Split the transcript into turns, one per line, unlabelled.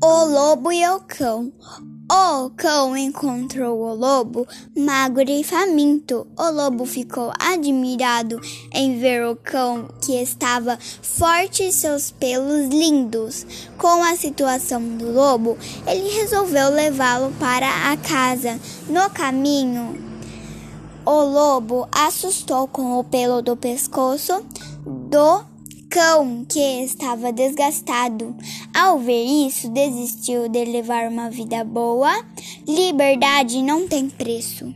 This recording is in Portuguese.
O lobo e o cão. O cão encontrou o lobo magro e faminto. O lobo ficou admirado em ver o cão que estava forte e seus pelos lindos. Com a situação do lobo, ele resolveu levá-lo para a casa. No caminho, o lobo assustou com o pelo do pescoço do cão que estava desgastado. Ao ver isso, desistiu de levar uma vida boa. Liberdade não tem preço.